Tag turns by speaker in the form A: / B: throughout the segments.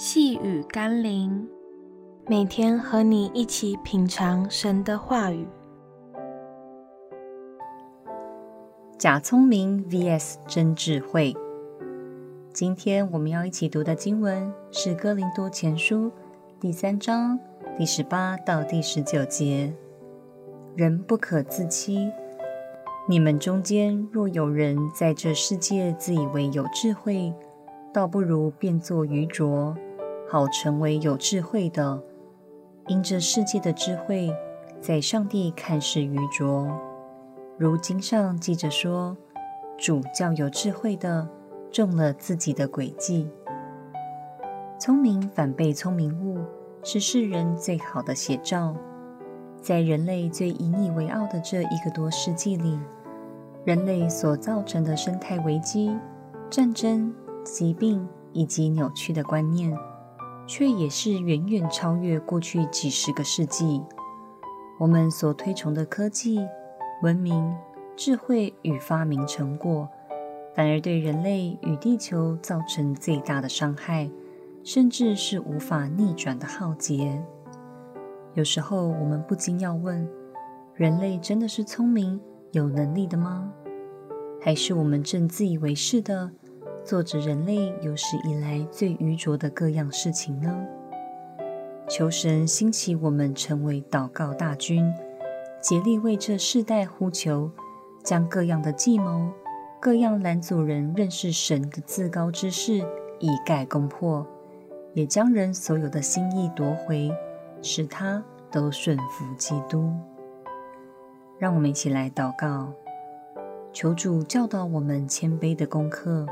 A: 细雨甘霖，每天和你一起品尝神的话语。
B: 假聪明 vs 真智慧。今天我们要一起读的经文是《哥林多前书》第三章第十八到第十九节。人不可自欺，你们中间若有人在这世界自以为有智慧，倒不如变作愚拙。好成为有智慧的，因这世界的智慧，在上帝看是愚拙。如经上记着说：“主叫有智慧的中了自己的诡计。”聪明反被聪明误，是世人最好的写照。在人类最引以为傲的这一个多世纪里，人类所造成的生态危机、战争、疾病以及扭曲的观念。却也是远远超越过去几十个世纪。我们所推崇的科技、文明、智慧与发明成果，反而对人类与地球造成最大的伤害，甚至是无法逆转的浩劫。有时候，我们不禁要问：人类真的是聪明、有能力的吗？还是我们正自以为是的？做着人类有史以来最愚拙的各样事情呢？求神兴起我们成为祷告大军，竭力为这世代呼求，将各样的计谋、各样拦阻人认识神的自高之事一概攻破，也将人所有的心意夺回，使他都顺服基督。让我们一起来祷告，求主教导我们谦卑的功课。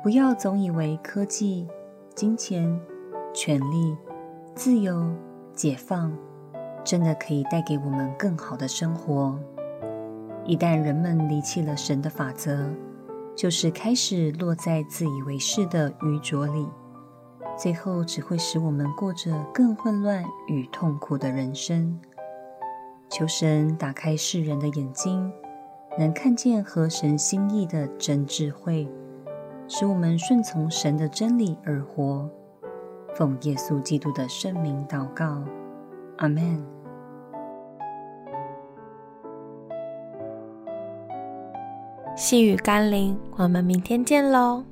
B: 不要总以为科技、金钱、权力、自由、解放，真的可以带给我们更好的生活。一旦人们离弃了神的法则，就是开始落在自以为是的愚拙里，最后只会使我们过着更混乱与痛苦的人生。求神打开世人的眼睛，能看见合神心意的真智慧。使我们顺从神的真理而活，奉耶稣基督的圣名祷告，阿门。
A: 细雨甘霖，我们明天见喽。